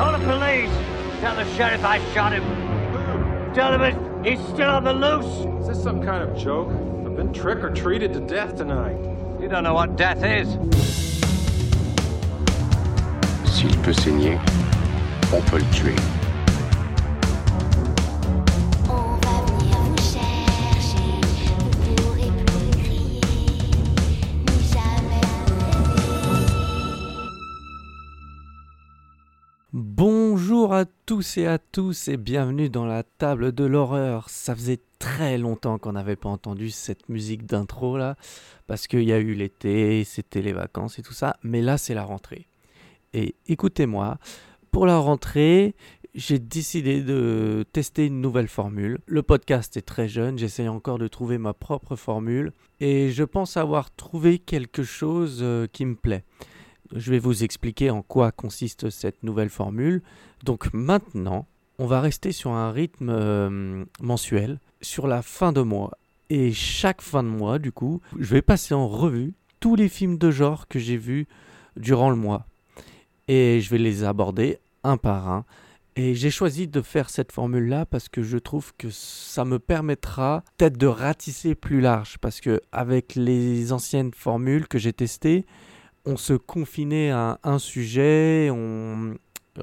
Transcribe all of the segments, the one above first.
Call the police. Tell the sheriff I shot him. Tell him he's still on the loose. Is this some kind of joke? I've been trick or treated to death tonight. You don't know what death is. S'il peut saigner, on peut le tuer. Tous et à tous et bienvenue dans la table de l'horreur. Ça faisait très longtemps qu'on n'avait pas entendu cette musique d'intro là, parce qu'il y a eu l'été, c'était les vacances et tout ça, mais là c'est la rentrée. Et écoutez-moi, pour la rentrée, j'ai décidé de tester une nouvelle formule. Le podcast est très jeune, j'essaye encore de trouver ma propre formule et je pense avoir trouvé quelque chose euh, qui me plaît. Je vais vous expliquer en quoi consiste cette nouvelle formule. Donc maintenant, on va rester sur un rythme euh, mensuel, sur la fin de mois. Et chaque fin de mois, du coup, je vais passer en revue tous les films de genre que j'ai vus durant le mois. Et je vais les aborder un par un. Et j'ai choisi de faire cette formule-là parce que je trouve que ça me permettra peut-être de ratisser plus large. Parce que avec les anciennes formules que j'ai testées, on se confinait à un sujet. On...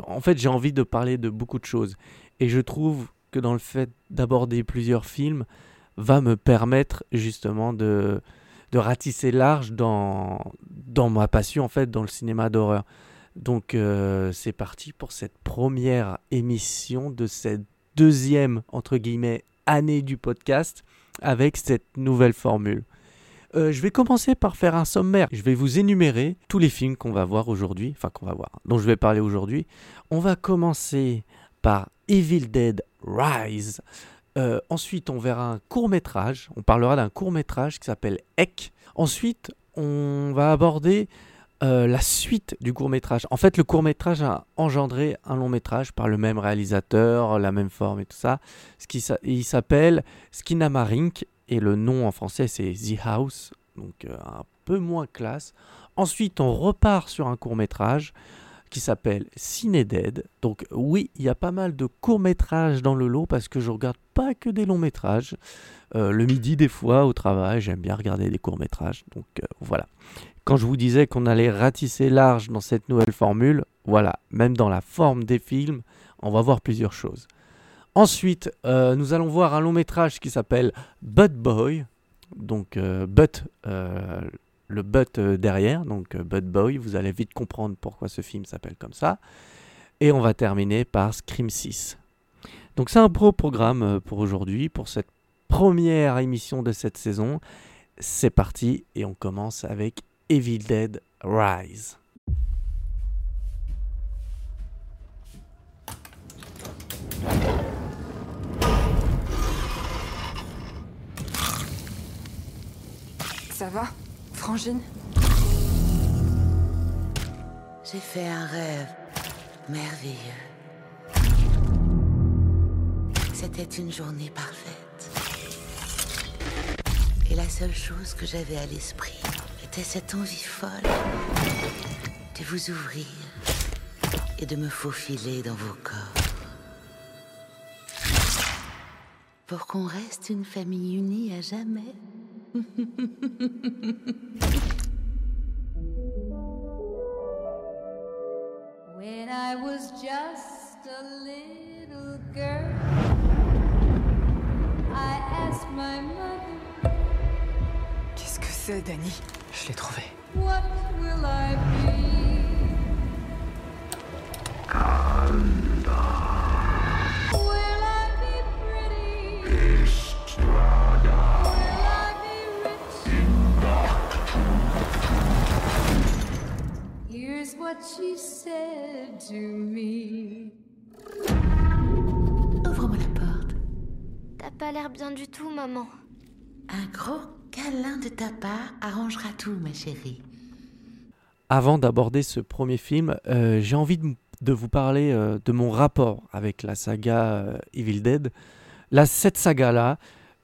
En fait, j'ai envie de parler de beaucoup de choses. Et je trouve que dans le fait d'aborder plusieurs films, va me permettre justement de, de ratisser large dans, dans ma passion, en fait, dans le cinéma d'horreur. Donc, euh, c'est parti pour cette première émission de cette deuxième, entre guillemets, année du podcast avec cette nouvelle formule. Euh, je vais commencer par faire un sommaire. Je vais vous énumérer tous les films qu'on va voir aujourd'hui, enfin qu'on va voir, dont je vais parler aujourd'hui. On va commencer par Evil Dead Rise. Euh, ensuite, on verra un court métrage. On parlera d'un court métrage qui s'appelle Eck. Ensuite, on va aborder euh, la suite du court métrage. En fait, le court métrage a engendré un long métrage par le même réalisateur, la même forme et tout ça. Ce qui, il s'appelle Skinamarink et le nom en français c'est The House, donc euh, un peu moins classe. Ensuite, on repart sur un court métrage qui s'appelle Ciné Dead. Donc oui, il y a pas mal de courts métrages dans le lot parce que je regarde pas que des longs métrages. Euh, le midi des fois au travail, j'aime bien regarder des courts métrages. Donc euh, voilà. Quand je vous disais qu'on allait ratisser large dans cette nouvelle formule, voilà, même dans la forme des films, on va voir plusieurs choses. Ensuite, euh, nous allons voir un long métrage qui s'appelle Butt Boy. Donc, euh, Butt, euh, le Butt euh, derrière, donc euh, Butt Boy. Vous allez vite comprendre pourquoi ce film s'appelle comme ça. Et on va terminer par Scream 6. Donc, c'est un beau programme pour aujourd'hui, pour cette première émission de cette saison. C'est parti et on commence avec Evil Dead Rise. Ça va Frangine J'ai fait un rêve merveilleux. C'était une journée parfaite. Et la seule chose que j'avais à l'esprit était cette envie folle de vous ouvrir et de me faufiler dans vos corps. Pour qu'on reste une famille unie à jamais. When I was just a little girl, I asked my mother, Qu'est-ce que c'est, Danny? Je l'ai trouvé. What will I be? What she said to me. Ouvre-moi la porte. T'as pas l'air bien du tout, maman. Un gros câlin de ta part arrangera tout, ma chérie. Avant d'aborder ce premier film, euh, j'ai envie de, vous parler euh, de mon rapport avec la saga euh, Evil Dead. Là, cette saga-là,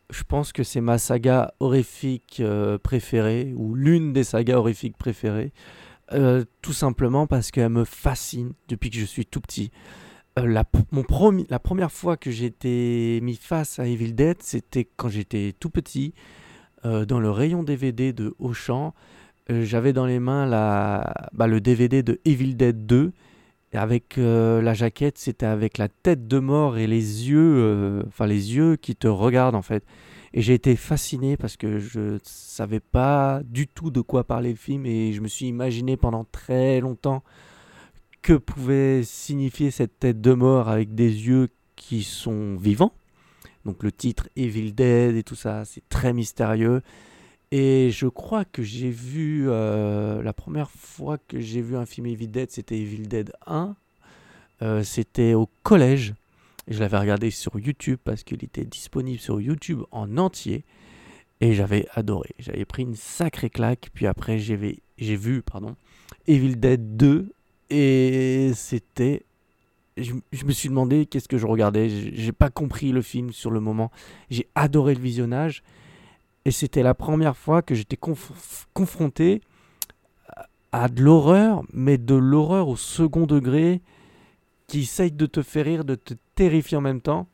je pense que c'est ma saga horrifique euh, préférée, ou l'une des sagas horrifiques préférées. Euh, tout simplement parce qu'elle me fascine depuis que je suis tout petit. Euh, la, mon la première fois que j'ai été mis face à Evil Dead, c'était quand j'étais tout petit, euh, dans le rayon DVD de Auchan. J'avais dans les mains la, bah, le DVD de Evil Dead 2. Et avec la jaquette, c'était avec la tête de mort et les yeux, enfin les yeux qui te regardent en fait. Et j'ai été fasciné parce que je savais pas du tout de quoi parlait le film et je me suis imaginé pendant très longtemps que pouvait signifier cette tête de mort avec des yeux qui sont vivants. Donc le titre Evil Dead et tout ça, c'est très mystérieux. Et je crois que j'ai vu euh, la première fois que j'ai vu un film Evil Dead, c'était Evil Dead 1. Euh, c'était au collège. Je l'avais regardé sur YouTube parce qu'il était disponible sur YouTube en entier. Et j'avais adoré. J'avais pris une sacrée claque. Puis après, j'ai vu, pardon, Evil Dead 2. Et c'était. Je, me suis demandé qu'est-ce que je regardais. J'ai pas compris le film sur le moment. J'ai adoré le visionnage. Et c'était la première fois que j'étais conf- confronté à de l'horreur, mais de l'horreur au second degré, qui essaye de te faire rire, de te terrifier en même temps.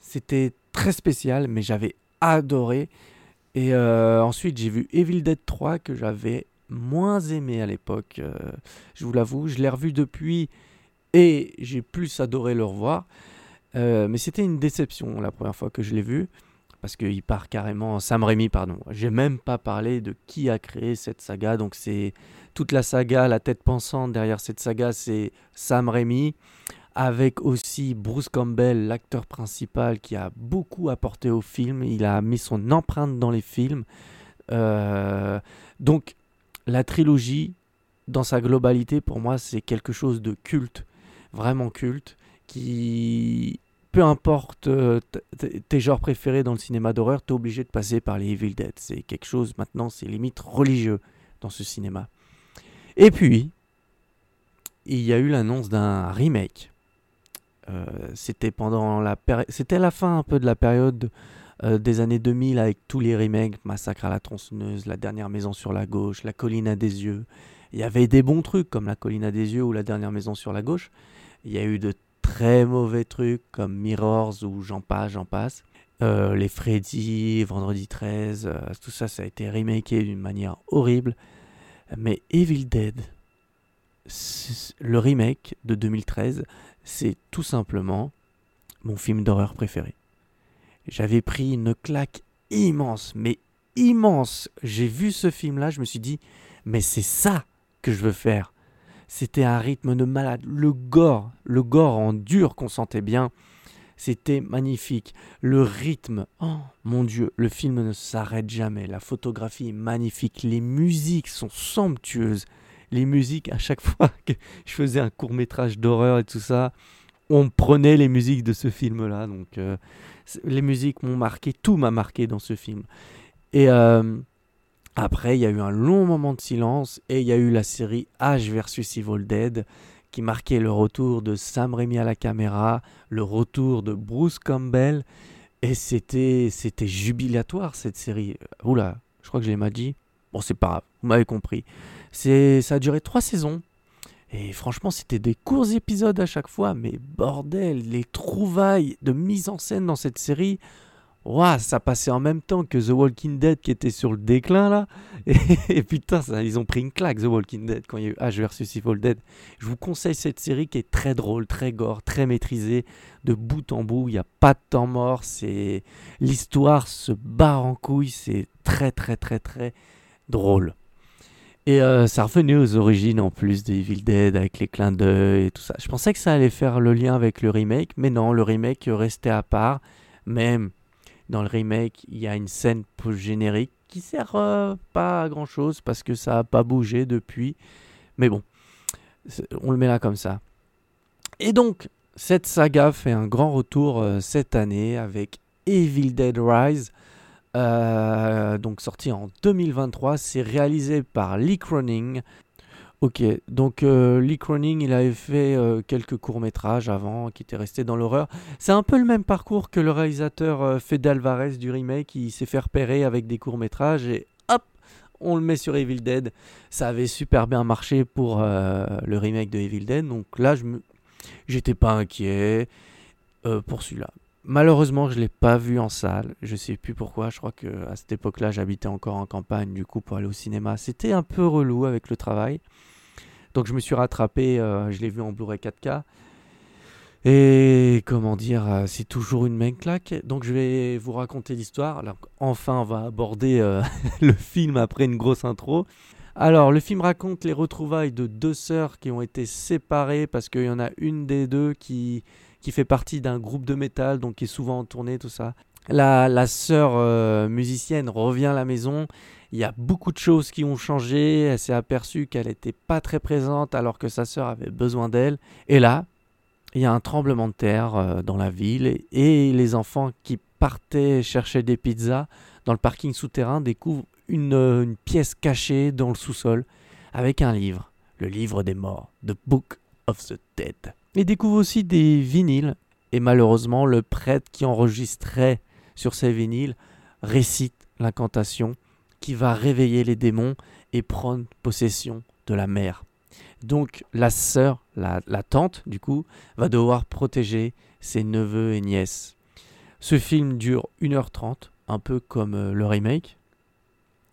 C'était très spécial, mais j'avais adoré. Et euh, ensuite, j'ai vu Evil Dead 3 que j'avais moins aimé à l'époque. euh, je vous l'avoue, je l'ai revu depuis et j'ai plus adoré le revoir. Euh, mais c'était une déception la première fois que je l'ai vu. Parce qu'il part carrément. Sam Raimi, pardon. J'ai même pas parlé de qui a créé cette saga. Donc c'est toute la saga, la tête pensante derrière cette saga, c'est Sam Raimi. Avec aussi Bruce Campbell, l'acteur principal, qui a beaucoup apporté au film. Il a mis son empreinte dans les films. Euh, donc la trilogie, dans sa globalité, pour moi, c'est quelque chose de culte. Vraiment culte. Qui peu importe euh, tes genres préférés dans le cinéma d'horreur, tu es obligé de passer par les Evil Dead. C'est quelque chose maintenant, c'est limite religieux dans ce cinéma. Et puis, il y a eu l'annonce d'un remake. Euh, c'était pendant la c'était la fin un peu de la période euh, des années 2000 avec tous les remakes, Massacre à la tronçonneuse, La dernière maison sur la gauche, La colline à des yeux. Il y avait des bons trucs comme La colline à des yeux ou La dernière maison sur la gauche. Il y a eu de très mauvais trucs comme Mirrors ou j'en passe, j'en passe. Euh, les Freddy, Vendredi 13, euh, tout ça, ça a été remaké d'une manière horrible. Mais Evil Dead, le remake de 2013, c'est tout simplement mon film d'horreur préféré. J'avais pris une claque immense, mais immense. J'ai vu ce film-là, je me suis dit, mais c'est ça que je veux faire. C'était un rythme de malade. Le gore, le gore en dur qu'on sentait bien, c'était magnifique. Le rythme, oh mon dieu, le film ne s'arrête jamais. La photographie est magnifique. Les musiques sont somptueuses. Les musiques, à chaque fois que je faisais un court métrage d'horreur et tout ça, on prenait les musiques de ce film-là. Donc, euh, les musiques m'ont marqué, tout m'a marqué dans ce film. Et euh, après, il y a eu un long moment de silence et il y a eu la série H versus Evil Dead qui marquait le retour de Sam Raimi à la caméra, le retour de Bruce Campbell et c'était c'était jubilatoire cette série. Oula, je crois que je l'ai mal dit. Bon, c'est pas grave, vous m'avez compris. C'est ça a duré trois saisons. Et franchement, c'était des courts épisodes à chaque fois, mais bordel, les trouvailles de mise en scène dans cette série, Ouah, ça passait en même temps que The Walking Dead qui était sur le déclin là. Et, putain, ils ont pris une claque The Walking Dead quand il y a eu H versus Evil Dead. Je vous conseille cette série qui est très drôle, très gore, très maîtrisée, de bout en bout. Il n'y a pas de temps mort. C'est l'histoire se barre en couille. C'est très très très très drôle. Et euh, ça revenait aux origines en plus de Evil Dead avec les clins d'œil et tout ça. Je pensais que ça allait faire le lien avec le remake, mais non, le remake restait à part. Même dans le remake, il y a une scène post-générique qui sert euh, pas à grand chose parce que ça a pas bougé depuis. Mais bon, on le met là comme ça. Et donc, cette saga fait un grand retour euh, cette année avec Evil Dead Rise, euh, donc sorti en 2023. C'est réalisé par Lee Cronin. Ok, donc euh, Lee Cronin, il avait fait euh, quelques courts-métrages avant qui étaient restés dans l'horreur. C'est un peu le même parcours que le réalisateur Fede Alvarez du remake. Il s'est fait repérer avec des courts-métrages et hop, on le met sur Evil Dead. Ça avait super bien marché pour le remake de Evil Dead, donc là, je j'étais pas inquiet pour celui-là. Malheureusement, je l'ai pas vu en salle. Je sais plus pourquoi. Je crois que à cette époque-là, j'habitais encore en campagne, du coup, pour aller au cinéma, c'était un peu relou avec le travail. Donc, je me suis rattrapé. euh, je l'ai vu en Blu-ray 4K. Et comment dire, euh, c'est toujours une même claque. Donc je vais vous raconter l'histoire. Enfin, on va aborder euh, le film après une grosse intro. Alors, le film raconte les retrouvailles de deux sœurs qui ont été séparées parce qu'il y en a une des deux qui, qui fait partie d'un groupe de métal, donc qui est souvent en tournée, tout ça. La, la sœur euh, musicienne revient à la maison. Il y a beaucoup de choses qui ont changé. Elle s'est aperçue qu'elle n'était pas très présente alors que sa sœur avait besoin d'elle. Et là, il y a un tremblement de terre euh, dans la ville et, les enfants qui partaient chercher des pizzas dans le parking souterrain découvrent euh, une pièce cachée dans le sous-sol avec un livre, le livre des morts, The Book of the Dead. Ils découvrent aussi des vinyles et malheureusement le prêtre qui enregistrait sur ces vinyles récite l'incantation qui va réveiller les démons et prendre possession de la mère. Donc la sœur, la, la tante du coup, va devoir protéger ses neveux et nièces. Ce film dure 1h30, un peu comme euh, le remake.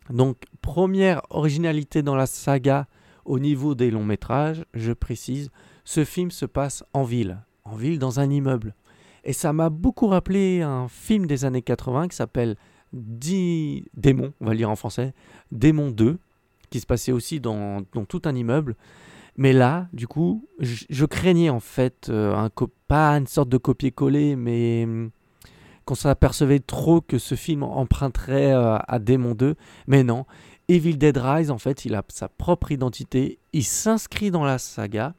Donc première originalité dans la saga au niveau des longs métrages, je précise, ce film se passe en ville, en ville dans un immeuble. Et ça m'a beaucoup rappelé un film des années 80 qui s'appelle Di- Démon, on va le dire en français, Démon 2, qui se passait aussi dans, tout un immeuble. Mais là, du coup, je, craignais en fait euh, un pas une sorte de copier-coller, mais hum, qu'on s'apercevait trop que ce film emprunterait euh, à Démon 2. Mais non, Evil Dead Rise, en fait, il a sa propre identité. Il s'inscrit dans la saga,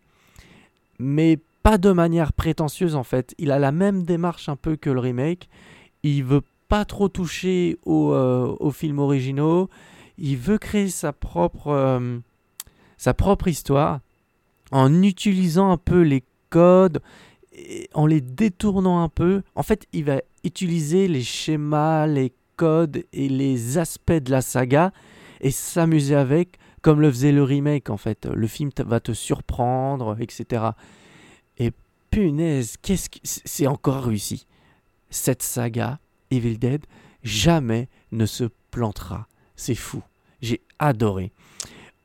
mais pas de manière prétentieuse en fait. Il a la même démarche un peu que le remake. Il veut pas trop toucher aux, euh, aux films originaux. Il veut créer sa propre, euh, sa propre histoire en utilisant un peu les codes, et en les détournant un peu. En fait, il va utiliser les schémas, les codes et les aspects de la saga et s'amuser avec, comme le faisait le remake en fait. Le film va te surprendre, etc. Et punaise, qu'est-ce que c'est encore réussi. Cette saga, Evil Dead, jamais ne se plantera. C'est fou. J'ai adoré.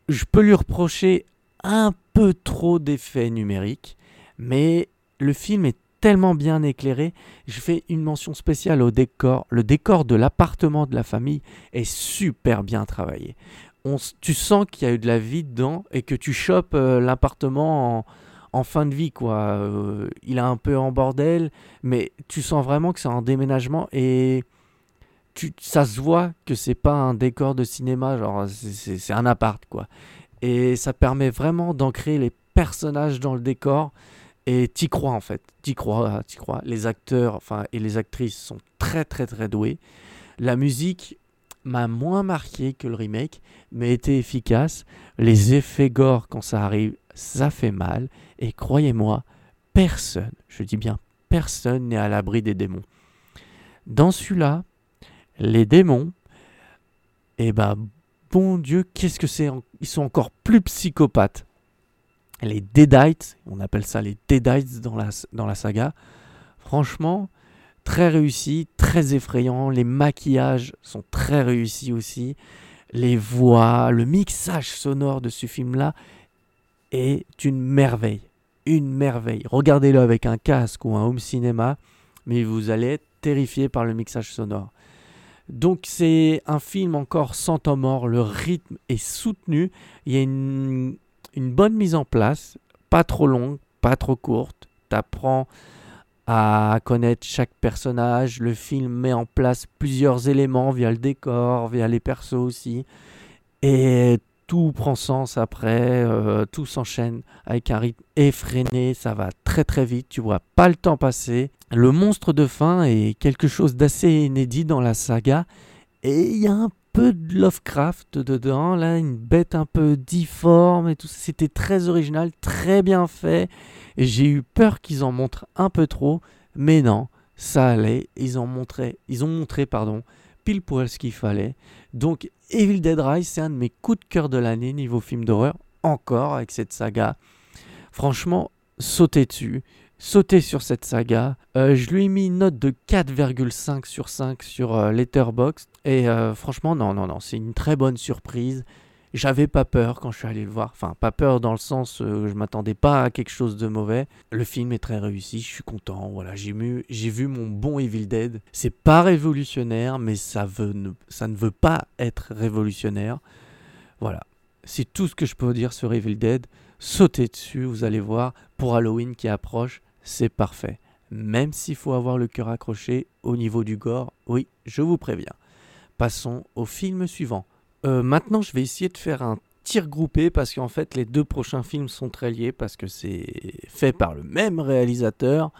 Je peux lui reprocher un peu trop d'effets numériques, mais le film est tellement bien éclairé. Je fais une mention spéciale au décor. Le décor de l'appartement de la famille est super bien travaillé. On tu sens qu'il y a eu de la vie dedans et que tu chopes euh, l'appartement en, fin de vie. quoi. Euh, il est un peu en bordel, mais tu sens vraiment que c'est un déménagement et tu, ça se voit que c'est pas un décor de cinéma, genre c'est un appart quoi. Et ça permet vraiment d'ancrer les personnages dans le décor et t'y crois en fait, t'y crois, t'y crois. Les acteurs, enfin et les actrices sont très très très doués. La musique m'a moins marqué que le remake, mais était efficace. Les effets gore quand ça arrive, ça fait mal. Et croyez-moi, personne, je dis bien personne n'est à l'abri des démons. Dans celui-là, les démons, eh ben, bon Dieu, qu'est-ce que c'est Ils sont encore plus psychopathes. Les Deadites, on appelle ça les Deadites dans la saga, franchement, très réussi, très effrayant. Les maquillages sont très réussis aussi. Les voix, le mixage sonore de ce film-là est une merveille. Une merveille. Regardez-le avec un casque ou un home cinéma, mais vous allez être terrifié par le mixage sonore. Donc c'est un film encore sans temps mort, le rythme est soutenu, il y a une, une bonne mise en place, pas trop longue, pas trop courte, t'apprends à connaître chaque personnage, le film met en place plusieurs éléments via le décor, via les persos aussi, et tout prend sens après, euh, tout s'enchaîne avec un rythme effréné, ça va très très vite, tu vois pas le temps passer. Le monstre de fin est quelque chose d'assez inédit dans la saga, et il y a un de Lovecraft dedans, là, une bête un peu difforme et tout c'était très original, très bien fait, j'ai eu peur qu'ils en montrent un peu trop, mais non, ça allait, ils en montraient, ils ont montré, pardon, pile poil ce qu'il fallait. Donc Evil Dead Rise, c'est un de mes coups de cœur de l'année niveau film d'horreur, encore avec cette saga. Franchement, sautez dessus, sautez sur cette saga. Euh, je lui ai mis une note de 4,5 sur 5 sur euh, Letterboxd. Et euh, franchement, non, non, non, c'est une très bonne surprise. J'avais pas peur quand je suis allé le voir. Enfin, pas peur dans le sens où je m'attendais pas à quelque chose de mauvais. Le film est très réussi, je suis content. Voilà, j'ai vu, j'ai vu mon bon Evil Dead. C'est pas révolutionnaire, mais ça, ne, ça ne veut pas être révolutionnaire. Voilà, c'est tout ce que je peux dire sur Evil Dead. Sautez dessus, vous allez voir. Pour Halloween qui approche, c'est parfait. Même s'il faut avoir le cœur accroché au niveau du gore, oui, je vous préviens. Passons au film suivant. Euh, maintenant, je vais essayer de faire un tir groupé parce qu'en fait, les deux prochains films sont très liés parce que c'est fait par le même réalisateur.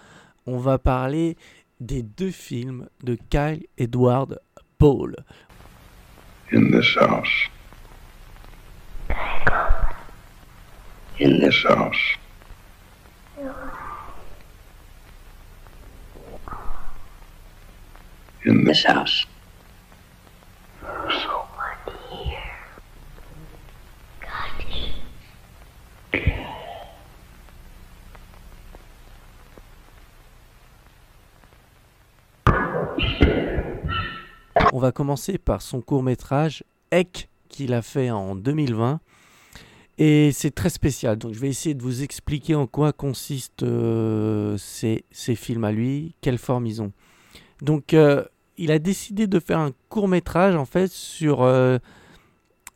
On va parler des deux films de Kyle Edward Paul. On va commencer par son court métrage Ek qu'il a fait en 2020. Et c'est très spécial. Donc je vais essayer de vous expliquer en quoi consistent euh, ces, ces films à lui, quelle forme ils ont. Donc euh, il a décidé de faire un court métrage en fait sur euh,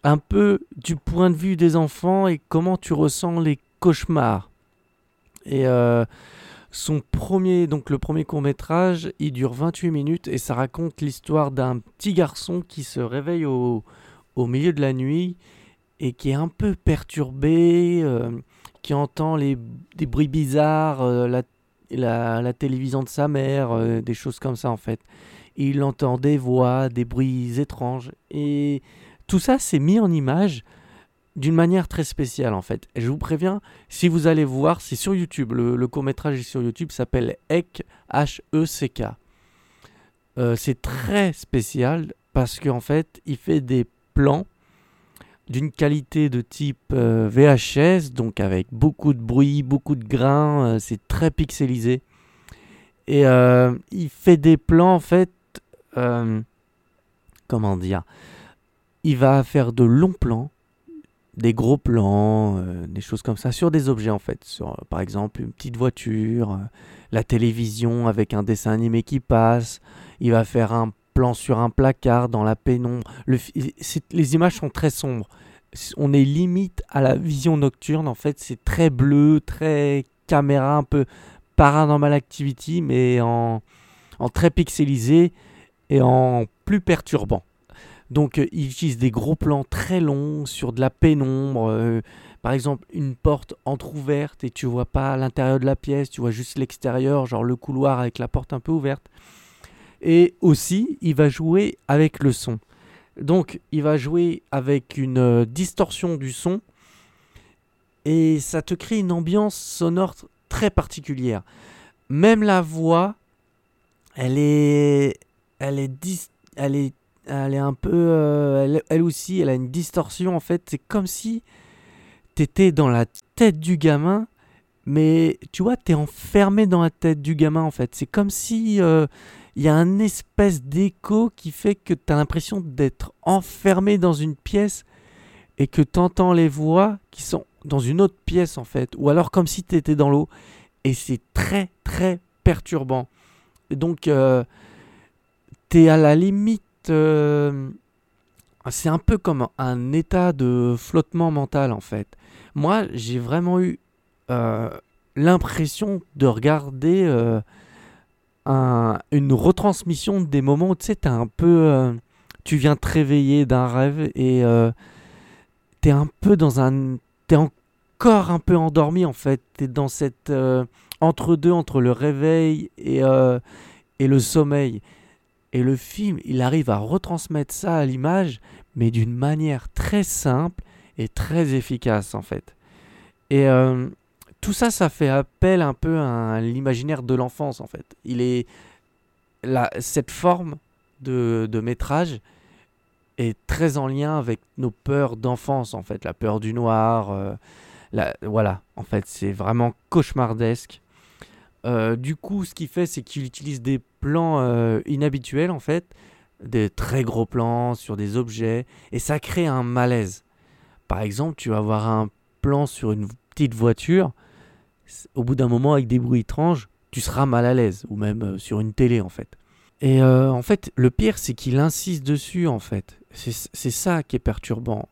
un peu du point de vue des enfants et comment tu ressens les cauchemars. Et euh, son premier, donc le premier court métrage, il dure 28 minutes et ça raconte l'histoire d'un petit garçon qui se réveille au, milieu de la nuit et qui est un peu perturbé, euh, qui entend les, des bruits bizarres, la, la, télévision de sa mère, des choses comme ça en fait. Il entend des voix, des bruits étranges et tout ça c'est mis en image d'une manière très spéciale en fait. Je vous préviens, si vous allez voir, c'est sur YouTube, le, court métrage est sur YouTube, s'appelle Ek, H-E-C-K. Euh, c'est très spécial parce qu'en fait, il fait des plans d'une qualité de type euh, VHS, donc avec beaucoup de bruit, beaucoup de grains, euh, c'est très pixelisé. Et il fait des plans en fait, euh, comment dire, il va faire de longs plans, des gros plans, euh, des choses comme ça, sur des objets en fait, euh, par exemple une petite voiture, la télévision avec un dessin animé qui passe, il va faire un plan sur un placard dans la pénombre. Les images sont très sombres. On est limite à la vision nocturne. En fait, c'est très bleu, très caméra, un peu paranormal activity, mais en très pixelisé et en plus perturbant. Donc, euh, il utilise des gros plans très longs sur de la pénombre. euh, par exemple, une porte entr'ouverte et tu vois pas l'intérieur de la pièce, tu vois juste l'extérieur, genre le couloir avec la porte un peu ouverte. Et aussi, il va jouer avec le son. Donc, il va jouer avec une euh, distorsion du son et ça te crée une ambiance sonore tr- très particulière. Même la voix, elle est, elle est, dis- elle est, elle est un peu, euh, elle, aussi, elle a une distorsion en fait. C'est comme si t'étais dans la tête du gamin, mais tu vois, t'es enfermé dans la tête du gamin en fait. C'est comme si euh, il y a un espèce d'écho qui fait que tu as l'impression d'être enfermé dans une pièce et que tu entends les voix qui sont dans une autre pièce en fait, ou alors comme si tu étais dans l'eau. Et c'est très très perturbant. Et donc, euh, tu es à la limite... euh, c'est un peu comme un état de flottement mental en fait. Moi, j'ai vraiment eu euh, l'impression de regarder euh, un- une retransmission des moments où tu sais, t'es un peu. tu viens te réveiller d'un rêve et t'es un peu dans un. T'es encore un peu endormi en fait. T'es dans cette. entre-deux, entre le réveil et, et le sommeil. Et le film, il arrive à retransmettre ça à l'image, mais d'une manière très simple et très efficace en fait. Et euh, tout ça, ça fait appel un peu à l'imaginaire de l'enfance en fait. Il est la, cette forme de, de métrage est très en lien avec nos peurs d'enfance, en fait, la peur du noir. euh, la- voilà, en fait, c'est vraiment cauchemardesque. Euh, du coup, ce qu'il fait, c'est qu'il utilise des plans euh, inhabituels, en fait, des très gros plans sur des objets, et ça crée un malaise. Par exemple, tu vas avoir un plan sur une petite voiture, au bout d'un moment, avec des bruits étranges, tu seras mal à l'aise, ou même euh, sur une télé, en fait. Et euh, en fait, le pire, c'est qu'il insiste dessus, en fait. C'est ça qui est perturbant.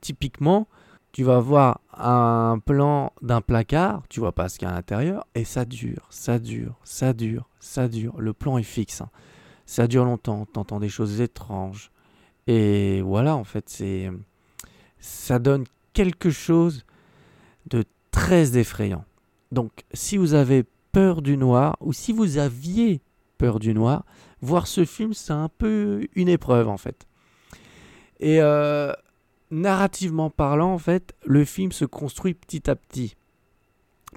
Typiquement, tu vas voir un plan d'un placard, tu vois pas ce qu'il y a à l'intérieur, et ça dure, ça dure, ça dure, ça dure. Le plan est fixe. hein. Ça dure longtemps, t'entends des choses étranges. Et voilà, en fait, c'est. Ça donne quelque chose de très effrayant. Donc, si vous avez peur du noir, ou si vous aviez peur du noir, voir ce film, c'est un peu une épreuve, en fait. Et euh, narrativement parlant, en fait, le film se construit petit à petit.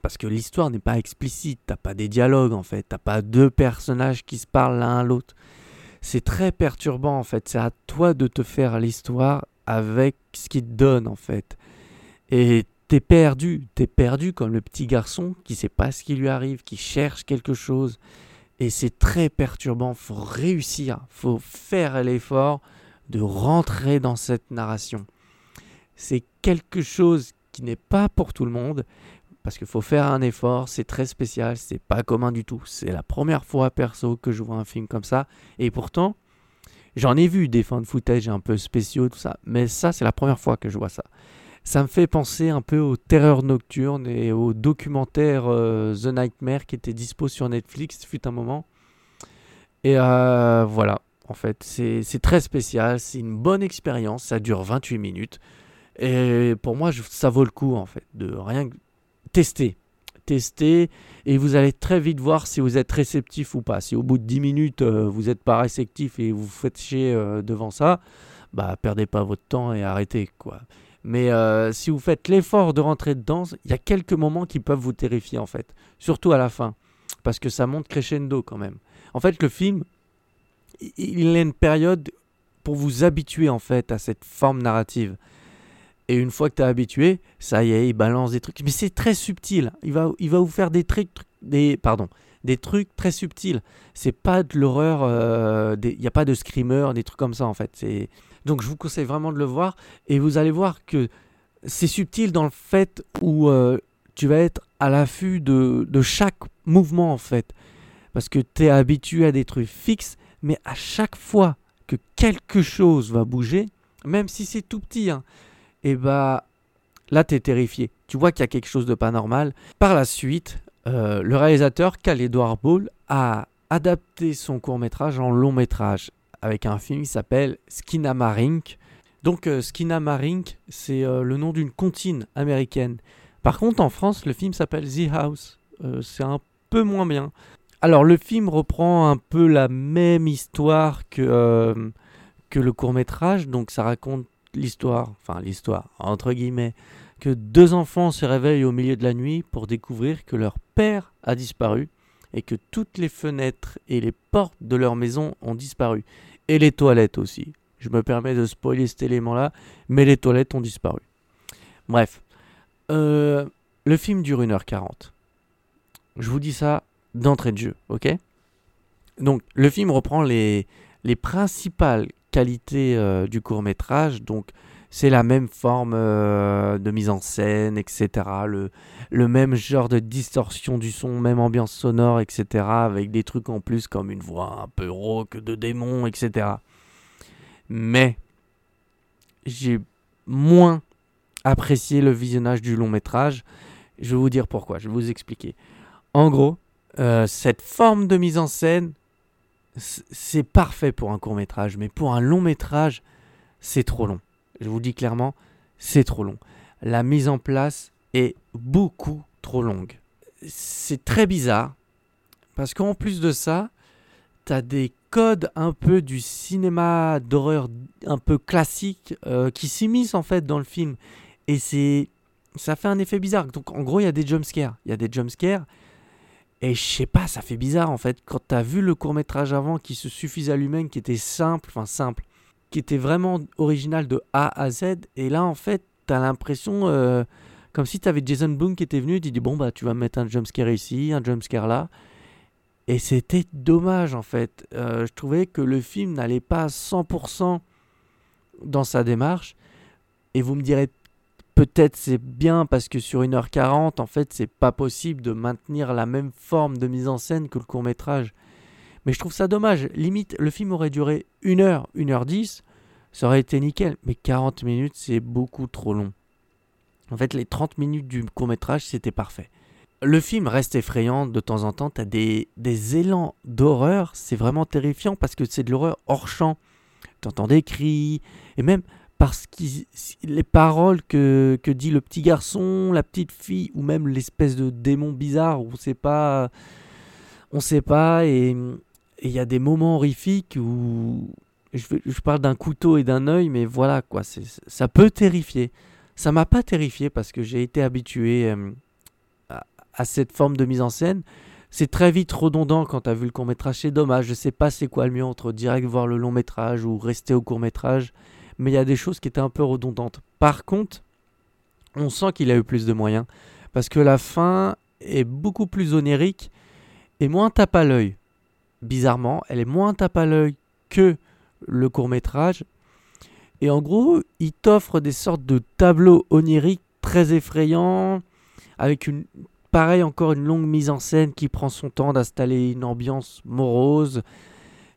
Parce que l'histoire n'est pas explicite, t'as pas des dialogues en fait, t'as pas deux personnages qui se parlent l'un à l'autre. C'est très perturbant en fait, c'est à toi de te faire l'histoire avec ce qu'il te donne en fait. Et t'es perdu, t'es perdu comme le petit garçon qui sait pas ce qui lui arrive, qui cherche quelque chose. Et c'est très perturbant, faut réussir, faut faire l'effort de rentrer dans cette narration. C'est quelque chose qui n'est pas pour tout le monde, parce qu'il faut faire un effort, c'est très spécial, c'est pas commun du tout. C'est la première fois perso que je vois un film comme ça, et pourtant, j'en ai vu des fins de footage un peu spéciaux, tout ça, mais ça, c'est la première fois que je vois ça. Ça me fait penser un peu aux terreurs nocturnes et au documentaire euh, The Nightmare qui était dispo sur Netflix, fut un moment. Et euh, voilà, en fait, c'est très spécial, c'est une bonne expérience, ça dure 28 minutes. Et pour moi, ça vaut le coup, en fait, de rien que tester. Tester, et vous allez très vite voir si vous êtes réceptif ou pas. Si au bout de 10 minutes, euh, vous n'êtes pas réceptif et vous vous faites chier euh, devant ça, bah perdez pas votre temps et arrêtez, quoi. Mais euh, si vous faites l'effort de rentrer dedans, il y a quelques moments qui peuvent vous terrifier, en fait. Surtout à la fin. Parce que ça monte crescendo, quand même. En fait, le film, il- il a une période pour vous habituer, en fait, à cette forme narrative. Et une fois que tu es habitué, ça y est, il balance des trucs. Mais c'est très subtil. Il va, vous faire des trucs, des, pardon, des trucs très subtils. C'est pas de l'horreur. euh, Il n'y a pas de screamer, des trucs comme ça en fait. Donc je vous conseille vraiment de le voir. Et vous allez voir que c'est subtil dans le fait où euh, tu vas être à l'affût de, de chaque mouvement en fait. Parce que tu es habitué à des trucs fixes. Mais à chaque fois que quelque chose va bouger, même si c'est tout petit, hein, et bah là t'es terrifié. Tu vois qu'il y a quelque chose de pas normal. Par la suite, euh, le réalisateur Cal Edward Ball a adapté son court métrage en long métrage avec un film qui s'appelle Skinamarink. Donc euh, Skinamarink, c'est euh, le nom d'une comptine américaine. Par contre, en France, le film s'appelle The House. Euh, c'est un peu moins bien. Alors, le film reprend un peu la même histoire que, que le court métrage. Donc, ça raconte l'histoire, enfin l'histoire, entre guillemets, que deux enfants se réveillent au milieu de la nuit pour découvrir que leur père a disparu et que toutes les fenêtres et les portes de leur maison ont disparu. Et les toilettes aussi. Je me permets de spoiler cet élément-là, mais les toilettes ont disparu. Bref. Euh, le film dure 1h40. Je vous dis ça d'entrée de jeu, ok? Donc, le film reprend les, les principales qualités euh, du court métrage. Donc, c'est la même forme euh, de mise en scène, etc. Le, même genre de distorsion du son, même ambiance sonore, etc. Avec des trucs en plus comme une voix un peu rauque de démon, etc. Mais j'ai moins apprécié le visionnage du long métrage. Je vais vous dire pourquoi, je vais vous expliquer. En gros, euh, cette forme de mise en scène, c'est parfait pour un court métrage, mais pour un long métrage, c'est trop long. Je vous dis clairement, c'est trop long. La mise en place est beaucoup trop longue. C'est très bizarre, parce qu'en plus de ça, tu as des codes un peu du cinéma d'horreur un peu classique euh, qui s'immiscent en fait dans le film. Et c'est ça fait un effet bizarre. Donc en gros, il y a des jumpscares. Il y a des jumpscares. Et je sais pas, ça fait bizarre en fait. Quand tu as vu le court métrage avant qui se suffisait à lui-même, qui était simple, enfin simple, qui était vraiment original de A à Z. Et là, en fait, t'as l'impression euh, comme si t'avais Jason Boone qui était venu, tu dis bon bah tu vas mettre un jumpscare ici, un jumpscare là. Et c'était dommage en fait. Euh, je trouvais que le film n'allait pas à 100% dans sa démarche. Et vous me direz peut-être c'est bien parce que sur 1h40 en fait c'est pas possible de maintenir la même forme de mise en scène que le court métrage. Mais je trouve ça dommage. Limite, le film aurait duré 1h, 1h10, ça aurait été nickel. Mais 40 minutes, c'est beaucoup trop long. En fait, les 30 minutes du court métrage, c'était parfait. Le film reste effrayant de temps en temps. Tu as des, des élans d'horreur. C'est vraiment terrifiant parce que c'est de l'horreur hors champ. Tu entends des cris. Et même parce que les paroles que, que dit le petit garçon, la petite fille, ou même l'espèce de démon bizarre, on sait pas. On sait pas. Et il y a des moments horrifiques où. Je, parle d'un couteau et d'un œil, mais voilà quoi. Ça peut terrifier. Ça m'a pas terrifié parce que j'ai été habitué euh, à, cette forme de mise en scène. C'est très vite redondant quand as vu le court métrage, c'est dommage. Je sais pas c'est quoi le mieux entre direct voir le long métrage ou rester au court métrage, mais il y a des choses qui étaient un peu redondantes. Par contre, on sent qu'il a eu plus de moyens parce que la fin est beaucoup plus onérique et moins tape à l'œil. Bizarrement, elle est moins tape à l'œil que le court métrage, et en gros, il t'offre des sortes de tableaux oniriques très effrayants, avec une, pareil encore une longue mise en scène qui prend son temps d'installer une ambiance morose.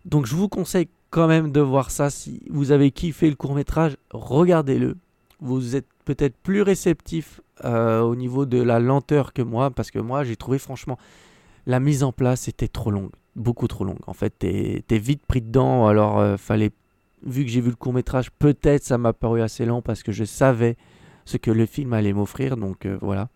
Donc je vous conseille quand même de voir ça. Si vous avez kiffé le court métrage, regardez-le. Vous êtes peut-être plus réceptif euh, au niveau de la lenteur que moi, parce que moi j'ai trouvé franchement la mise en place était trop longue, beaucoup trop longue. En fait, t'es es vite pris dedans, alors euh, fallait vu que j'ai vu le court métrage, peut-être ça m'a paru assez lent parce que je savais ce que le film allait m'offrir, donc euh, voilà.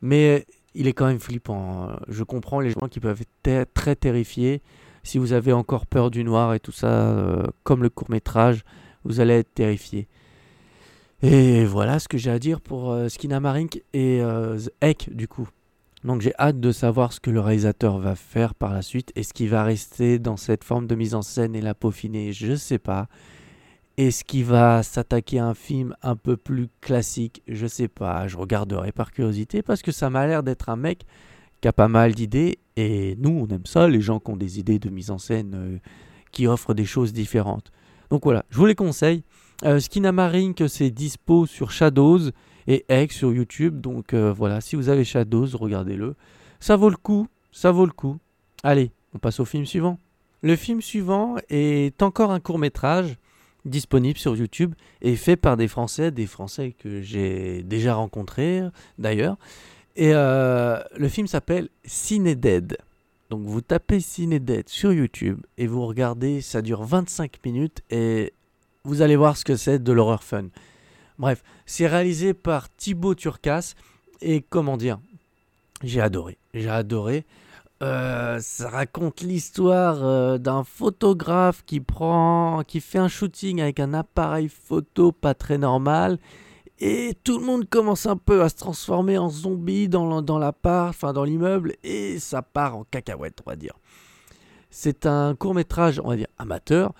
Mais il est quand même flippant. hein. Je comprends les gens qui peuvent être très terrifiés. Si vous avez encore peur du noir et tout ça, euh, comme le court métrage, vous allez être terrifié. Et voilà ce que j'ai à dire pour euh, Skinamarink et euh, The Heck du coup. Donc j'ai hâte de savoir ce que le réalisateur va faire par la suite. Est-ce qu'il va rester dans cette forme de mise en scène et la peaufiner Je sais pas. Est-ce qu'il va s'attaquer à un film un peu plus classique Je sais pas. Je regarderai par curiosité parce que ça m'a l'air d'être un mec qui a pas mal d'idées. Et nous, on aime ça, les gens qui ont des idées de mise en scène euh, qui offrent des choses différentes. Donc voilà, je vous les conseille. Euh, Skinamarink, c'est dispo sur Shadows et X sur YouTube. Donc euh, voilà, si vous avez Shadows, regardez-le. Ça vaut le coup, ça vaut le coup. Allez, on passe au film suivant. Le film suivant est encore un court métrage disponible sur YouTube et fait par des Français, des Français que j'ai déjà rencontrés d'ailleurs. Et euh, le film s'appelle Ciné Dead. Donc vous tapez Ciné Dead sur YouTube et vous regardez, ça dure 25 minutes et vous allez voir ce que c'est de l'horreur fun. Bref, c'est réalisé par Thibaut Turcas et comment dire, j'ai adoré, j'ai adoré. Euh, ça raconte l'histoire euh, d'un photographe qui prend, qui fait un shooting avec un appareil photo pas très normal et tout le monde commence un peu à se transformer en zombie dans, dans l'appart, enfin dans l'immeuble et ça part en cacahuète, on va dire. C'est un court métrage, on va dire amateur,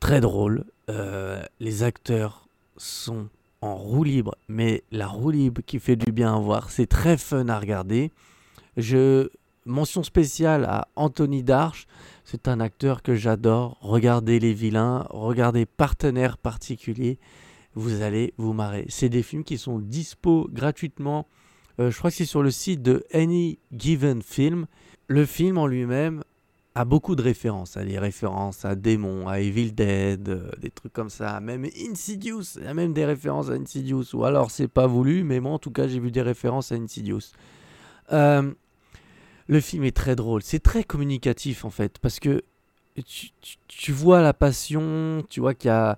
très drôle. Euh, les acteurs sont en roue libre, mais la roue libre qui fait du bien à voir, c'est très fun à regarder. Je mention spéciale à Anthony Darche, c'est un acteur que j'adore. Regardez les vilains, regardez Partenaires particuliers, vous allez vous marrer. C'est des films qui sont dispo gratuitement. Euh, je crois que c'est sur le site de Any Given Film. Le film en lui-même a beaucoup de références, a des références à Démon, à Evil Dead, euh, des trucs comme ça, même Insidious, il y a même des références à Insidious, ou alors c'est pas voulu, mais moi en tout cas j'ai vu des références à Insidious. Euh, le film est très drôle, c'est très communicatif en fait, parce que tu, tu vois la passion, tu vois qu'il y a,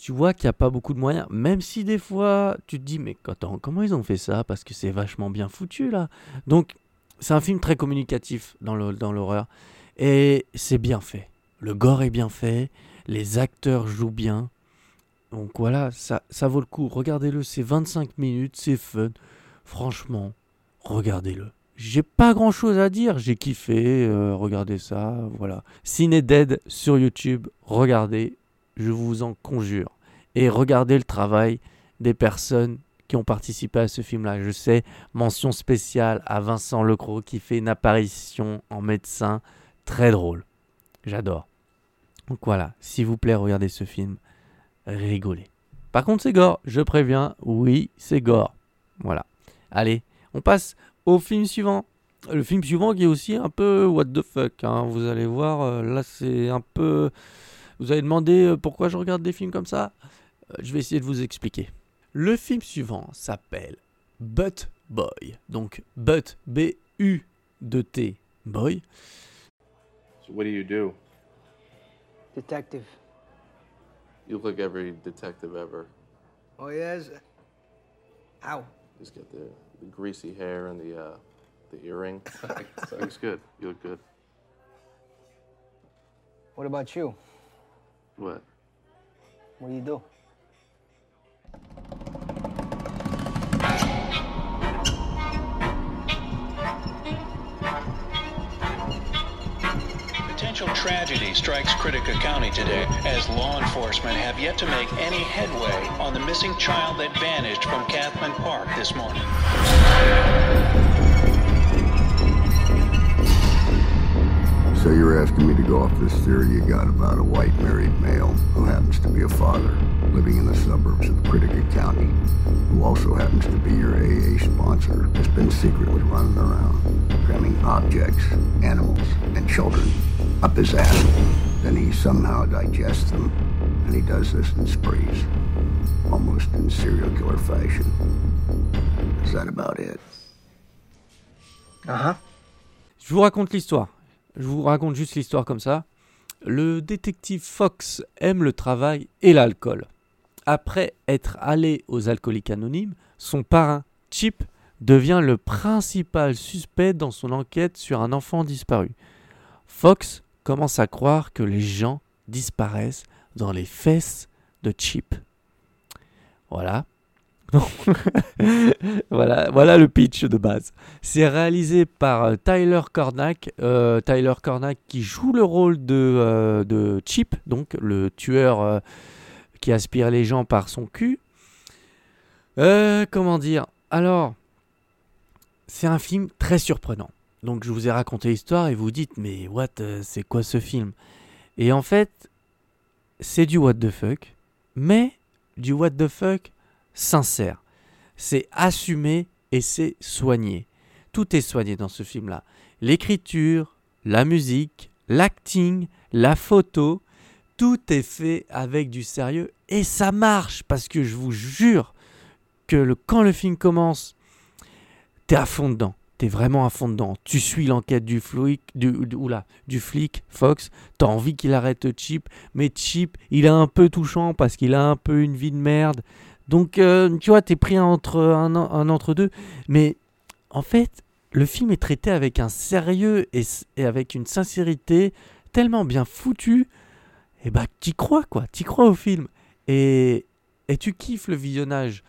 tu vois qu'il n'y a pas beaucoup de moyens, même si des fois tu te dis mais comment ils ont fait ça, parce que c'est vachement bien foutu là. Donc c'est un film très communicatif dans l'horreur. Et c'est bien fait. Le gore est bien fait, les acteurs jouent bien. Donc voilà, ça, ça vaut le coup. Regardez-le, c'est 25 minutes, c'est fun. Franchement, regardez-le. J'ai pas grand chose à dire, j'ai kiffé, euh, regardez ça, voilà. Ciné Dead sur YouTube, regardez, je vous en conjure. Et regardez le travail des personnes qui ont participé à ce film-là. Je sais, mention spéciale à Vincent Lecroc qui fait une apparition en médecin très drôle. J'adore. Donc voilà, s'il vous plaît, regardez ce film, rigolez. Par contre, c'est gore, je préviens, oui, c'est gore. Voilà. Allez, on passe au film suivant. Le film suivant qui est aussi un peu what the fuck. hein. Vous allez voir, euh, là c'est un peu... Vous avez demandé euh, pourquoi je regarde des films comme ça? Euh, Je vais essayer de vous expliquer. Le film suivant s'appelle But Boy. Donc But, B-U-T, Boy. So what do you do? Detective. You look like every detective ever. Oh, yes? How? Just got the, the greasy hair and the uh, the earring. Looks good. You look good. What about you? What? What do you do? Potential tragedy strikes Critica County today as law enforcement have yet to make any headway on the missing child that vanished from Cathman Park this morning. So you're asking me to go off this theory you got about a white married male who happens to be a father living in the suburbs of Critica County, who also happens to be your AA sponsor, has been secretly running around, cramming objects, animals, and children up his ass. Then he somehow digests them, and he does this in sprees, almost in serial killer fashion. Is that about it? Uh-huh. Je vous raconte l'histoire. Je vous raconte juste l'histoire comme ça. Le détective Fox aime le travail et l'alcool. Après être allé aux alcooliques anonymes, son parrain, Chip, devient le principal suspect dans son enquête sur un enfant disparu. Fox commence à croire que les gens disparaissent dans les fesses de Chip. Voilà. voilà, voilà le pitch de base. C'est réalisé par euh, Tyler Cornack. euh, Tyler Cornack qui joue le rôle de, euh, de Chip, donc le tueur qui aspire les gens par son cul. Comment dire? Alors, c'est un film très surprenant. Donc je vous ai raconté l'histoire et vous dites mais what, c'est quoi ce film? Et en fait, c'est du what the fuck, mais du what the fuck sincère. C'est assumé et c'est soigné. Tout est soigné dans ce film-là. L'écriture, la musique, l'acting, la photo, tout est fait avec du sérieux et ça marche parce que je vous jure que le, quand le film commence, t'es à fond dedans. T'es vraiment à fond dedans. Tu suis l'enquête du flic, du, oula, du flic, Fox. T'as envie qu'il arrête Chip, mais Chip, il est un peu touchant parce qu'il a un peu une vie de merde. Donc, euh, tu vois, t'es pris entre un, entre deux. Mais en fait, le film est traité avec un sérieux et, avec une sincérité tellement bien foutue. Et bah, t'y crois, quoi. T'y crois au film. Et, et tu kiffes le visionnage.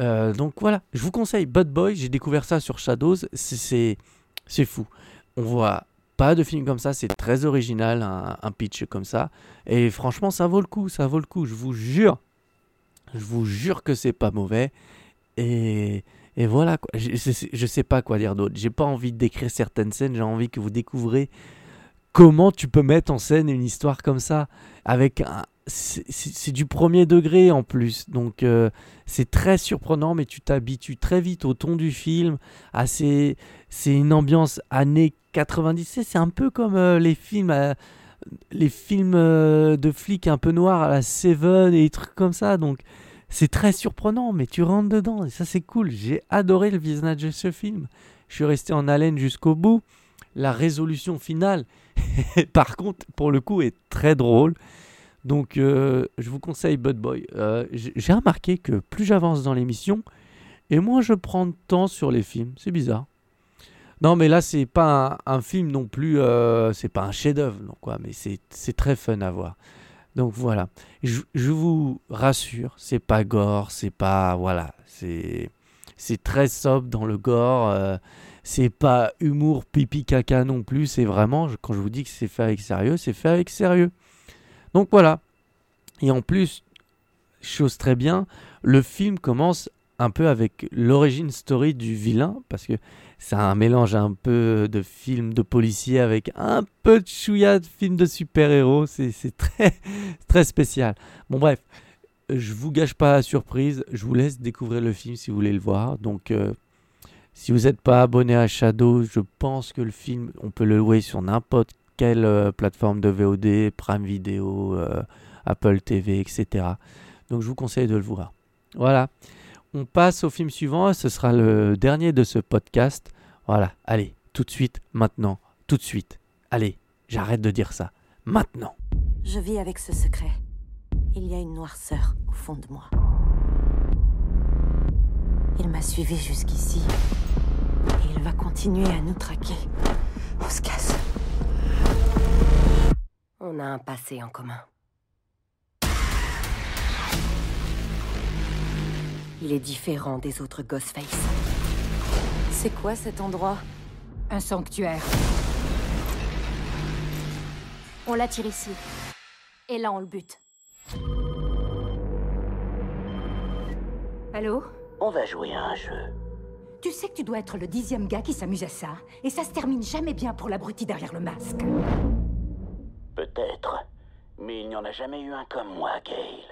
Euh, donc voilà, je vous conseille Bad Boy. J'ai découvert ça sur Shadows. C'est- fou. On voit pas de film comme ça. C'est très original, un pitch comme ça. Et franchement, ça vaut le coup. Ça vaut le coup. Je vous jure. Je vous jure que c'est pas mauvais. Et, et voilà, quoi. Je, je- sais pas quoi dire d'autre. J'ai pas envie de décrire certaines scènes. J'ai envie que vous découvrez comment tu peux mettre en scène une histoire comme ça. Avec un. C'est du premier degré en plus. Donc euh, c'est très surprenant, mais tu t'habitues très vite au ton du film. C'est une ambiance années 90. C'est- un peu comme euh, les films. euh, les films de flics un peu noirs à la Seven et des trucs comme ça. Donc c'est très surprenant, mais tu rentres dedans et ça c'est cool. J'ai adoré le visionnage de ce film. Je suis resté en haleine jusqu'au bout. La résolution finale, par contre, pour le coup, est très drôle. Donc euh, je vous conseille Bud Boy. Euh, J'ai remarqué que plus j'avance dans l'émission, et moins je prends de temps sur les films. C'est bizarre. Non, mais là, c'est pas un, film non plus. euh, c'est pas un chef-d'œuvre, non, quoi. Mais c'est très fun à voir. Donc voilà. Je, vous rassure, c'est pas gore, c'est pas. Voilà. C'est c'est très sobre dans le gore. euh, c'est pas humour pipi caca non plus. C'est vraiment, quand je vous dis que c'est fait avec sérieux, c'est fait avec sérieux. Donc voilà. Et en plus, chose très bien, le film commence un peu avec l'origine story du vilain, parce que c'est un mélange un peu de film de policier avec un peu de chouïa de film de super-héros. C'est très spécial. Bon, bref, je vous gâche pas la surprise. Je vous laisse découvrir le film si vous voulez le voir. Donc, euh, si vous n'êtes pas abonné à Shadow, je pense que le film, on peut le louer sur n'importe quelle euh, plateforme de VOD, Prime Video, euh, Apple TV, etc. Donc, je vous conseille de le voir. Voilà. On passe au film suivant. Ce sera le dernier de ce podcast. Voilà. Allez, tout de suite, maintenant, tout de suite. Allez, j'arrête de dire ça. Maintenant. Je vis avec ce secret. Il y a une noirceur au fond de moi. Il m'a suivi jusqu'ici. Et il va continuer à nous traquer. On se casse. On a un passé en commun. Il est différent des autres Ghostface. C'est quoi cet endroit? Un sanctuaire. On l'attire ici. Et là, on le bute. Allô? On va jouer à un jeu. Tu sais que tu dois être le dixième gars qui s'amuse à ça, et ça se termine jamais bien pour l'abruti derrière le masque. Peut-être. Mais il n'y en a jamais eu un comme moi, Gail.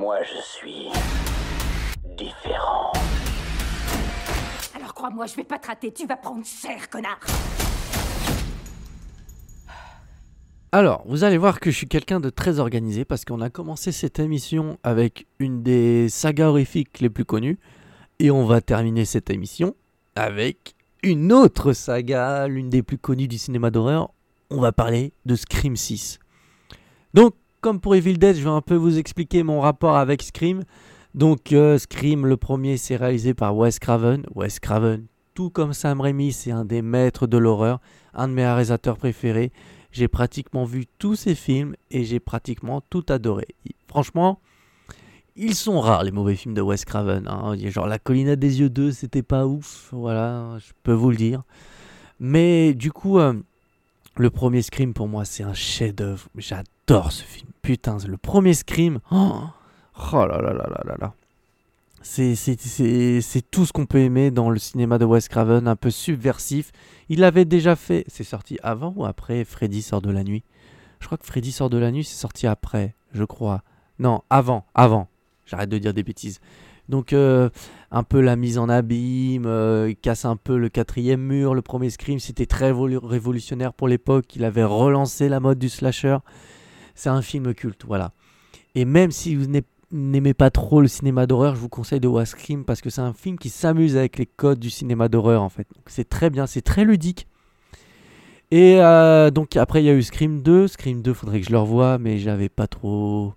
Moi, je suis différent. Alors crois-moi, je vais pas te rater, tu vas prendre cher, connard Alors, vous allez voir que je suis quelqu'un de très organisé parce qu'on a commencé cette émission avec une des sagas horrifiques les plus connues et on va terminer cette émission avec une autre saga, l'une des plus connues du cinéma d'horreur. On va parler de Scream 6. Donc, comme pour Evil Dead, je vais un peu vous expliquer mon rapport avec Scream. Donc, euh, Scream, le premier, c'est réalisé par Wes Craven. Wes Craven, tout comme Sam Raimi, c'est un des maîtres de l'horreur, un de mes réalisateurs préférés. J'ai pratiquement vu tous ses films et j'ai pratiquement tout adoré. Franchement, ils sont rares les mauvais films de Wes Craven. hein. Genre La colline des yeux 2, c'était pas ouf, voilà, je peux vous le dire. Mais du coup, euh, le premier Scream pour moi c'est un chef-d'œuvre. J'adore ce film. Putain, le premier Scream. Oh, oh là là là là là là. C'est, tout ce qu'on peut aimer dans le cinéma de Wes Craven, un peu subversif. Il l'avait déjà fait. C'est sorti avant ou après Freddy sort de la nuit? Je crois que Freddy sort de la nuit, c'est sorti après, je crois. Non, avant, avant. J'arrête de dire des bêtises. Donc, euh, un peu la mise en abîme, euh, il casse un peu le quatrième mur. Le premier Scream, c'était très volu- révolutionnaire pour l'époque. Il avait relancé la mode du slasher. C'est un film culte, voilà. Et même si vous n'aimez pas trop le cinéma d'horreur, je vous conseille de voir Scream parce que c'est un film qui s'amuse avec les codes du cinéma d'horreur en fait. C'est très bien, c'est très ludique. Et euh, donc après il y a eu Scream 2. Scream 2, faudrait que je le revoie, mais j'avais pas trop.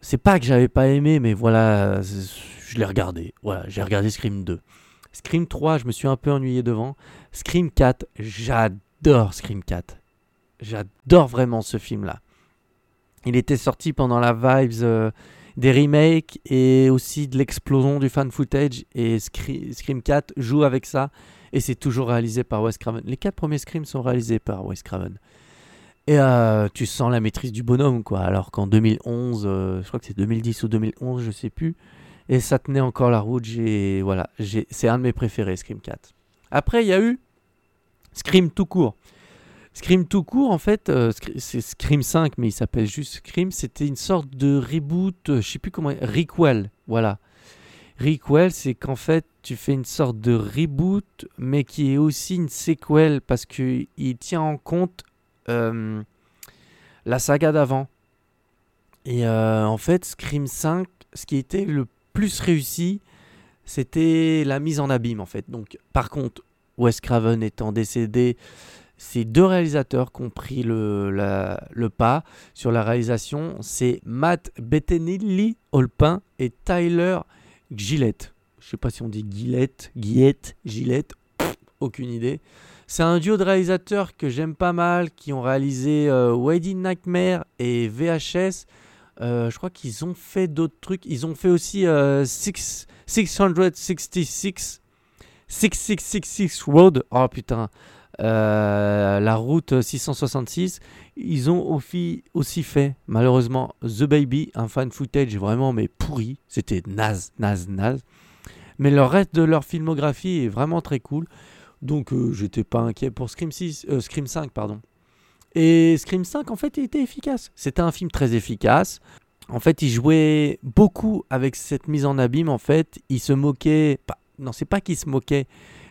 C'est pas que j'avais pas aimé, mais voilà, je l'ai regardé. Voilà, j'ai regardé Scream 2. Scream 3, je me suis un peu ennuyé devant. Scream 4, j'adore Scream 4. J'adore vraiment ce film-là. Il était sorti pendant la vibes euh, des remakes et aussi de l'explosion du fan footage. Et Scre- Scream 4 joue avec ça. Et c'est toujours réalisé par Wes Craven. Les quatre premiers Screams sont réalisés par Wes Craven. Et euh, tu sens la maîtrise du bonhomme, quoi. Alors qu'en 2011, euh, je crois que c'est 2010 ou 2011, je sais plus. Et ça tenait encore la route. Voilà, c'est un de mes préférés, Scream 4. Après, il y a eu Scream tout court. Scream tout court, en fait, euh, c'est Scream 5, mais il s'appelle juste Scream. C'était une sorte de reboot, euh, je sais plus comment. Requel, voilà. Requel, c'est qu'en fait, tu fais une sorte de reboot, mais qui est aussi une séquelle parce qu'il tient en compte euh, la saga d'avant. Et en fait, Scream 5, ce qui était le plus réussi, c'était la mise en abîme en fait. Donc, par contre, Wes Craven étant décédé, c'est deux réalisateurs qui ont pris le, pas sur la réalisation. C'est Matt Bettinelli, Olpin, et Tyler Gillette. Je sais pas si on dit Gillette, Guillette, Gillette, aucune idée. C'est un duo de réalisateurs que j'aime pas mal, qui ont réalisé euh, Wedding Nightmare et VHS. Euh, je crois qu'ils ont fait d'autres trucs. Ils ont fait aussi euh, six- 666 6666 Road. Oh putain. Euh, la route 666, ils ont aussi, fait, malheureusement, The Baby, un fan footage vraiment mais pourri. C'était naze, naze, naze. Mais le reste de leur filmographie est vraiment très cool. Donc euh, j'étais pas inquiet pour Scream, 6, euh, Scream 5. Pardon. Et Scream 5, en fait, il était efficace. C'était un film très efficace. En fait, il jouait beaucoup avec cette mise en abîme. En fait, il se moquait. Pas, non, c'est pas qu'il se moquait,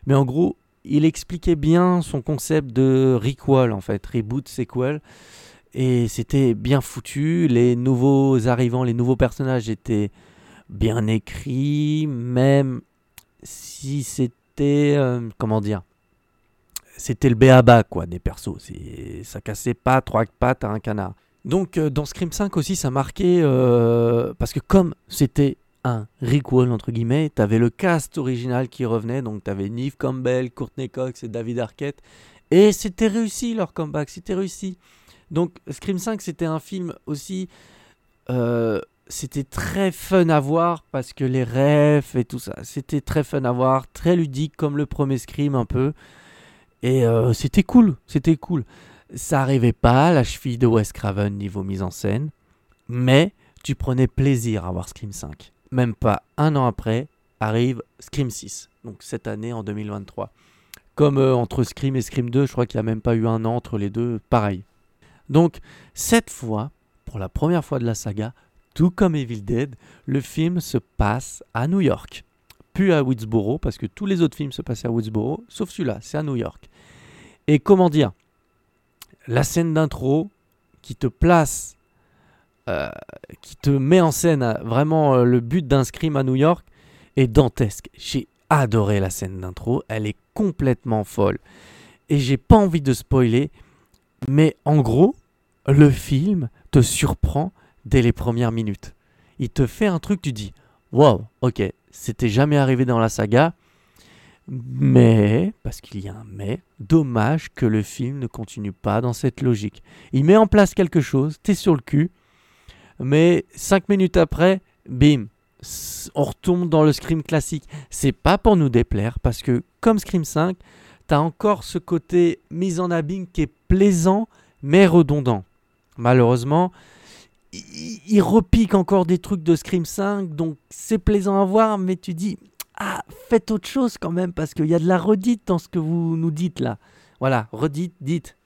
mais en gros, il expliquait bien son concept de requel, en fait, reboot, sequel. Et c'était bien foutu. Les nouveaux arrivants, les nouveaux personnages étaient bien écrits, même si c'était. euh, comment dire C'était le béaba, quoi, des persos. Ça cassait pas trois pattes à un canard. Donc, euh, dans Scream 5 aussi, ça marquait. euh, parce que comme c'était un requel, entre guillemets, t'avais le cast original qui revenait. Donc, t'avais Neve Campbell, Courtney Cox et David Arquette. Et c'était réussi leur comeback, c'était réussi. Donc, Scream 5, c'était un film aussi. euh, c'était très fun à voir parce que les refs et tout ça, c'était très fun à voir, très ludique comme le premier Scream un peu. Et euh, c'était cool, c'était cool. Ça arrivait pas à la cheville de Wes Craven niveau mise en scène, mais tu prenais plaisir à voir Scream 5. Même pas un an après, arrive Scream 6, donc cette année en 2023. Comme euh, entre Scream et Scream 2, je crois qu'il n'y a même pas eu un an entre les deux, pareil. Donc, cette fois, pour la première fois de la saga, tout comme Evil Dead, le film se passe à New York. Plus à Woodsboro, parce que tous les autres films se passaient à Woodsboro, sauf celui-là, c'est à New York. Et comment dire? La scène d'intro qui te place, euh, qui te met en scène vraiment euh, le but d'un scream à New York est dantesque. J'ai adoré la scène d'intro, elle est complètement folle. Et j'ai pas envie de spoiler, mais en gros, le film te surprend dès les premières minutes. Il te fait un truc, tu dis Wow, ok, c'était jamais arrivé dans la saga, mais, parce qu'il y a un mais, dommage que le film ne continue pas dans cette logique. Il met en place quelque chose, t'es sur le cul, mais cinq minutes après, bim, on retombe dans le Scream classique. C'est pas pour nous déplaire, parce que comme Scream 5, t'as encore ce côté mise en abîme qui est plaisant, mais redondant. Malheureusement, il, il repique encore des trucs de Scream 5, donc c'est plaisant à voir, mais tu dis, ah, faites autre chose quand même, parce qu'il y a de la redite dans ce que vous nous dites là. Voilà, redite, dites.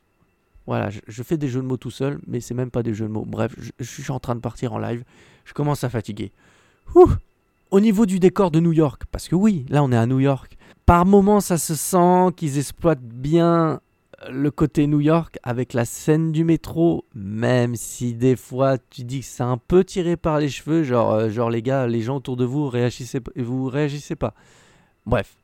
Voilà, je, fais des jeux de mots tout seul, mais c'est même pas des jeux de mots. Bref, je, suis en train de partir en live, je commence à fatiguer. Au niveau du décor de New York, parce que oui, là on est à New York, par moments ça se sent qu'ils exploitent bien le côté New York avec la scène du métro, même si des fois tu dis que c'est un peu tiré par les cheveux, genre, euh, genre les gars, les gens autour de vous réagissez, vous réagissez pas. Bref,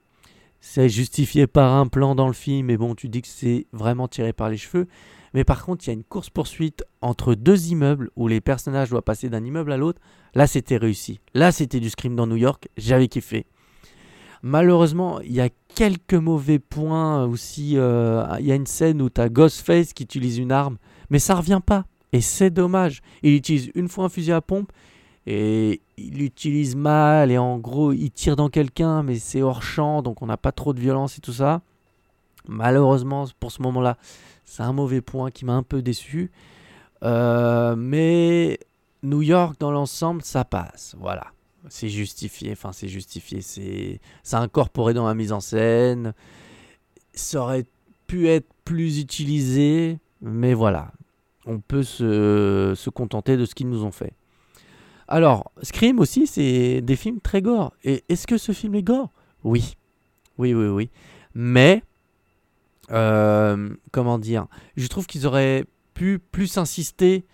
c'est justifié par un plan dans le film, mais bon, tu dis que c'est vraiment tiré par les cheveux. Mais par contre, il y a une course-poursuite entre deux immeubles où les personnages doivent passer d'un immeuble à l'autre. Là, c'était réussi. Là, c'était du scream dans New York. J'avais kiffé. Malheureusement, il y a quelques mauvais points aussi. euh, Il y a une scène où tu as Ghostface qui utilise une arme, mais ça revient pas. Et c'est dommage. Il utilise une fois un fusil à pompe et il l'utilise mal. Et en gros, il tire dans quelqu'un, mais c'est hors champ, donc on n'a pas trop de violence et tout ça. Malheureusement, pour ce moment-là, c'est un mauvais point qui m'a un peu déçu. Euh, mais New York, dans l'ensemble, ça passe. Voilà. C'est justifié. Enfin, c'est justifié. C'est c'est incorporé dans la mise en scène. Ça aurait pu être plus utilisé. Mais voilà. On peut se, se contenter de ce qu'ils nous ont fait. Alors, Scream aussi, c'est des films très gore. Et est-ce que ce film est gore? Oui. Oui, oui, oui. Mais, euh, comment dire? Je trouve qu'ils auraient pu plus insister.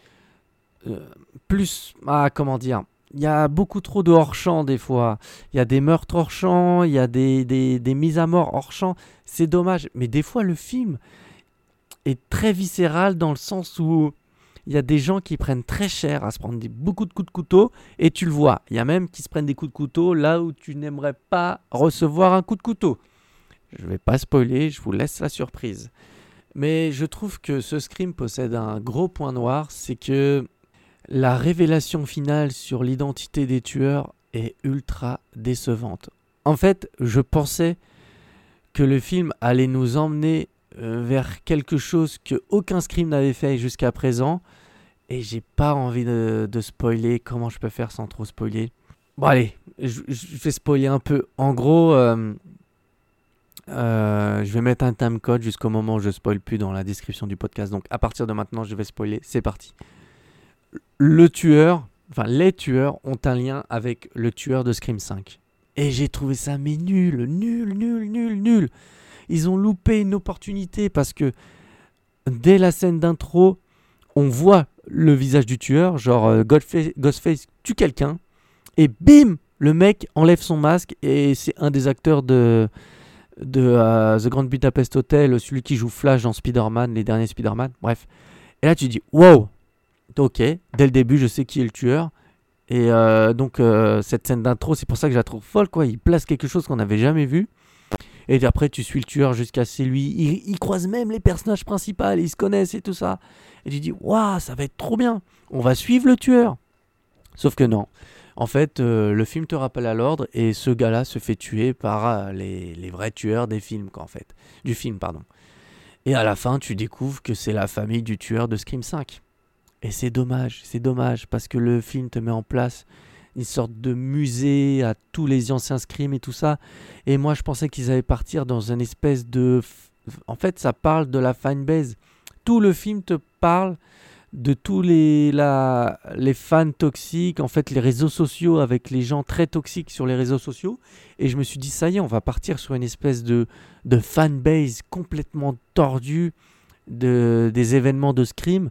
euh, plus. Ah, comment dire? Il y a beaucoup trop de hors-champ des fois. Il y a des meurtres hors-champ, il y a des, des, des mises à mort hors-champ. C'est dommage. Mais des fois, le film est très viscéral dans le sens où il y a des gens qui prennent très cher à se prendre des- beaucoup de coups de couteau et tu le vois. Il y a même qui se prennent des coups de couteau là où tu n'aimerais pas recevoir un coup de couteau. Je vais pas spoiler, je vous laisse la surprise. Mais je trouve que ce Scream possède un gros point noir, c'est que la révélation finale sur l'identité des tueurs est ultra décevante. En fait, je pensais que le film allait nous emmener vers quelque chose que aucun Scream n'avait fait jusqu'à présent. Et j'ai pas envie de, spoiler. Comment je peux faire sans trop spoiler? Bon, allez, je, vais spoiler un peu. En gros, euh, euh, je vais mettre un time code jusqu'au moment où je spoil plus dans la description du podcast. Donc, à partir de maintenant, je vais spoiler. C'est parti. Le tueur, enfin, les tueurs ont un lien avec le tueur de Scream 5. Et j'ai trouvé ça, mais nul, nul, nul, nul, nul. Ils ont loupé une opportunité parce que dès la scène d'intro, on voit le visage du tueur, genre euh, Ghostface, Ghostface tue quelqu'un, et bim, le mec enlève son masque et c'est un des acteurs de, euh, The Grand Budapest Hotel, celui qui joue Flash dans Spider-Man, les derniers Spider-Man, bref. Et là tu dis, wow, ok, dès le début je sais qui est le tueur. Et euh, donc cette scène d'intro, c'est pour ça que je la trouve folle, quoi. Il place quelque chose qu'on n'avait jamais vu. Et après, tu suis le tueur jusqu'à c'est lui. Il, il croise même les personnages principaux, ils se connaissent et tout ça. Et tu dis, waouh, ça va être trop bien. On va suivre le tueur. Sauf que non. En fait, euh, le film te rappelle à l'ordre et ce gars-là se fait tuer par euh, les, les vrais tueurs des films, quoi, en fait. Du film, pardon. Et à la fin, tu découvres que c'est la famille du tueur de Scream 5. Et c'est dommage, c'est dommage, parce que le film te met en place une sorte de musée à tous les anciens Scream et tout ça. Et moi, je pensais qu'ils allaient partir dans une espèce de... En fait, ça parle de la fanbase. Tout le film te parle de tous les, la, les fans toxiques, en fait, les réseaux sociaux avec les gens très toxiques sur les réseaux sociaux. Et je me suis dit, ça y est, on va partir sur une espèce de, de fanbase complètement tordue de, des événements de Scream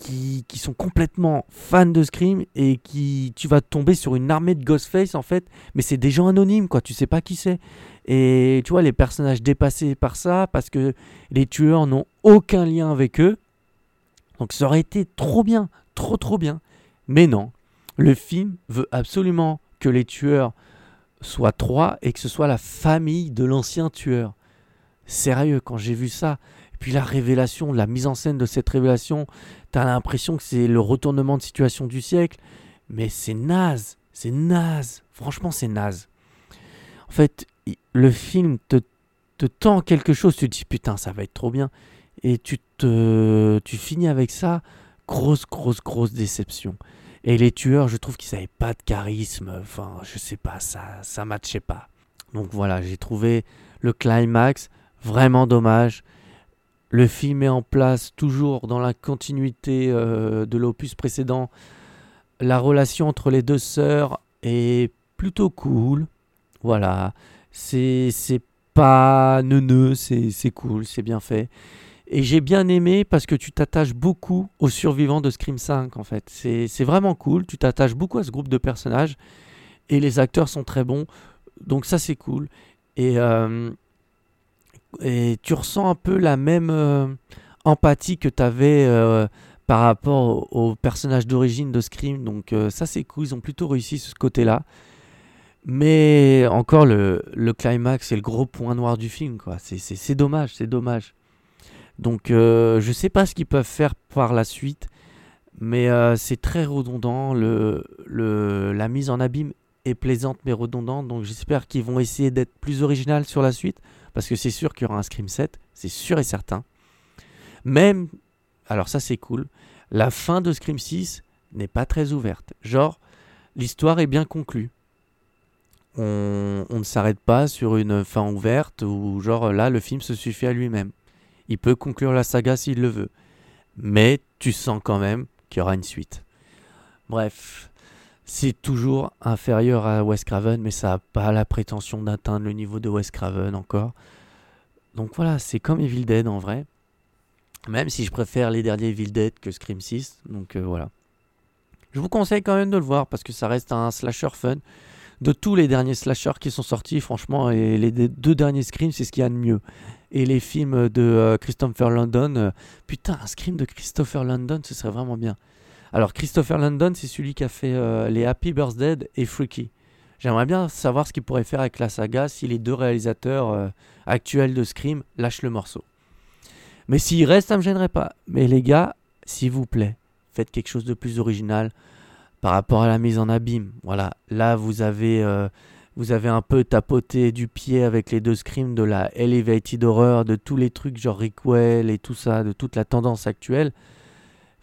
qui, sont complètement fans de Scream et qui tu vas tomber sur une armée de Ghostface en fait. Mais c'est des gens anonymes quoi. Tu sais pas qui c'est. Et tu vois les personnages dépassés par ça parce que les tueurs n'ont aucun lien avec eux. Donc ça aurait été trop bien trop trop bien. Mais non. Le film veut absolument que les tueurs soient trois et que ce soit la famille de l'ancien tueur. Sérieux quand j'ai vu ça puis la révélation, la mise en scène de cette révélation, t'as l'impression que c'est le retournement de situation du siècle. Mais c'est naze, c'est naze. Franchement, c'est naze. En fait, le film te, te tend quelque chose, tu te dis putain, ça va être trop bien. Et tu, te, tu finis avec ça, grosse, grosse, grosse déception. Et les tueurs, je trouve qu'ils n'avaient pas de charisme. Enfin, je sais pas, ça, ça matchait pas. Donc voilà, j'ai trouvé le climax vraiment dommage. Le film met en place, toujours dans la continuité euh, de l'opus précédent, la relation entre les deux sœurs est plutôt cool. Voilà, c'est pas neuneux, c'est cool, c'est bien fait. Et j'ai bien aimé parce que tu t'attaches beaucoup aux survivants de Scream 5 en fait. C'est vraiment cool, tu t'attaches beaucoup à ce groupe de personnages et les acteurs sont très bons. Donc ça c'est cool. Et, euh, et tu ressens un peu la même euh, empathie que tu avais euh, par rapport au, au personnage d'origine de Scream. Donc euh, ça c'est cool, ils ont plutôt réussi ce côté-là. Mais encore le, le climax, c'est le gros point noir du film. quoi. C'est dommage, c'est dommage. Donc je sais pas ce qu'ils peuvent faire par la suite. Mais c'est très redondant. Le, le, la mise en abîme est plaisante mais redondante. Donc j'espère qu'ils vont essayer d'être plus original sur la suite. Parce que c'est sûr qu'il y aura un Scream 7. C'est sûr et certain. Même, alors ça c'est cool, la fin de Scream 6 n'est pas très ouverte. Genre, l'histoire est bien conclue. On, ne s'arrête pas sur une fin ouverte ou genre là le film se suffit à lui-même. Il peut conclure la saga s'il le veut. Mais tu sens quand même qu'il y aura une suite. Bref, c'est toujours inférieur à Wes Craven, mais ça n'a pas la prétention d'atteindre le niveau de Wes Craven encore. Donc voilà, c'est comme Evil Dead en vrai. Même si je préfère les derniers Evil Dead que Scream 6. Donc euh, voilà. Je vous conseille quand même de le voir parce que ça reste un slasher fun. De tous les derniers slashers qui sont sortis, franchement, et les deux derniers Scream, c'est ce qu'il y a de mieux. Et les films de euh, Christopher London, euh, putain, un Scream de Christopher London, ce serait vraiment bien. Alors Christopher London, c'est celui qui a fait euh, les Happy Birthday et Freaky. J'aimerais bien savoir ce qu'il pourrait faire avec la saga si les deux réalisateurs euh, actuels de Scream lâchent le morceau. Mais s'il reste, ça me gênerait pas. Mais les gars, s'il vous plaît, faites quelque chose de plus original par rapport à la mise en abîme. Voilà, là vous avez euh, vous avez un peu tapoté du pied avec les deux screams de la Elevated Horror, de tous les trucs genre Rickwell et tout ça, de toute la tendance actuelle,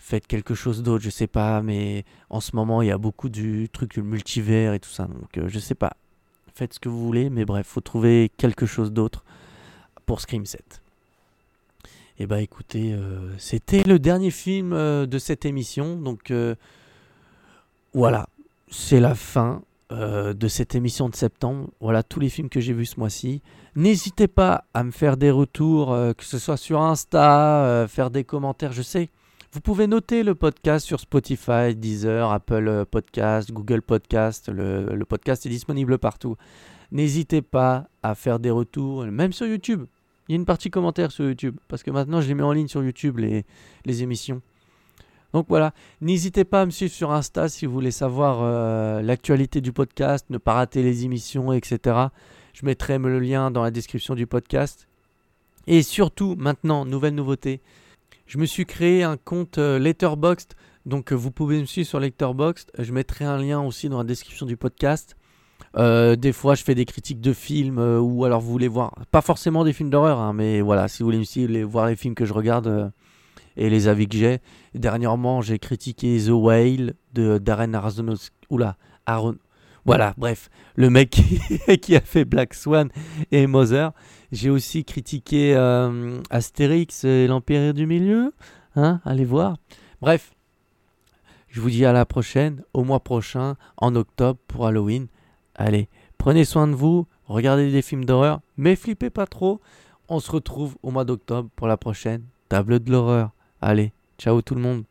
faites quelque chose d'autre, je sais pas, mais en ce moment il y a beaucoup du truc du multivers et tout ça, donc euh, je sais pas. Faites ce que vous voulez, mais bref, faut trouver quelque chose d'autre pour Scream 7. Et bah écoutez, euh, c'était le dernier film euh, de cette émission, donc voilà, c'est la fin de cette émission de septembre. Voilà tous les films que j'ai vus ce mois-ci. N'hésitez pas à me faire des retours, que ce soit sur Insta, faire des commentaires, je sais. Vous pouvez noter le podcast sur Spotify, Deezer, Apple euh, Podcast, Google Podcast. Le, podcast est disponible partout. N'hésitez pas à faire des retours, même sur YouTube. Il y a une partie commentaire sur YouTube, parce que maintenant je les mets en ligne sur YouTube, les, les émissions. Donc voilà, n'hésitez pas à me suivre sur Insta si vous voulez savoir euh, l'actualité du podcast, ne pas rater les émissions, etc. Je mettrai le lien dans la description du podcast. Et surtout, maintenant, nouvelle nouveauté, je me suis créé un compte euh, Letterboxd, donc euh, vous pouvez me suivre sur Letterboxd. Je mettrai un lien aussi dans la description du podcast. Euh, des fois, je fais des critiques de films euh, ou alors vous voulez voir, pas forcément des films d'horreur, hein, mais voilà, si vous voulez aussi les- voir les films que je regarde euh, et les avis que j'ai. Dernièrement, j'ai critiqué The Whale de Darren Aronofsky. Oula, Aaron. Voilà, bref, le mec qui, qui a fait Black Swan et Mother. J'ai aussi critiqué euh, Astérix et l'Empire du Milieu. Hein, allez voir. Bref, je vous dis à la prochaine, au mois prochain, en octobre pour Halloween. Allez, prenez soin de vous, regardez des films d'horreur, mais flippez pas trop. On se retrouve au mois d'octobre pour la prochaine table de l'horreur. Allez, ciao tout le monde.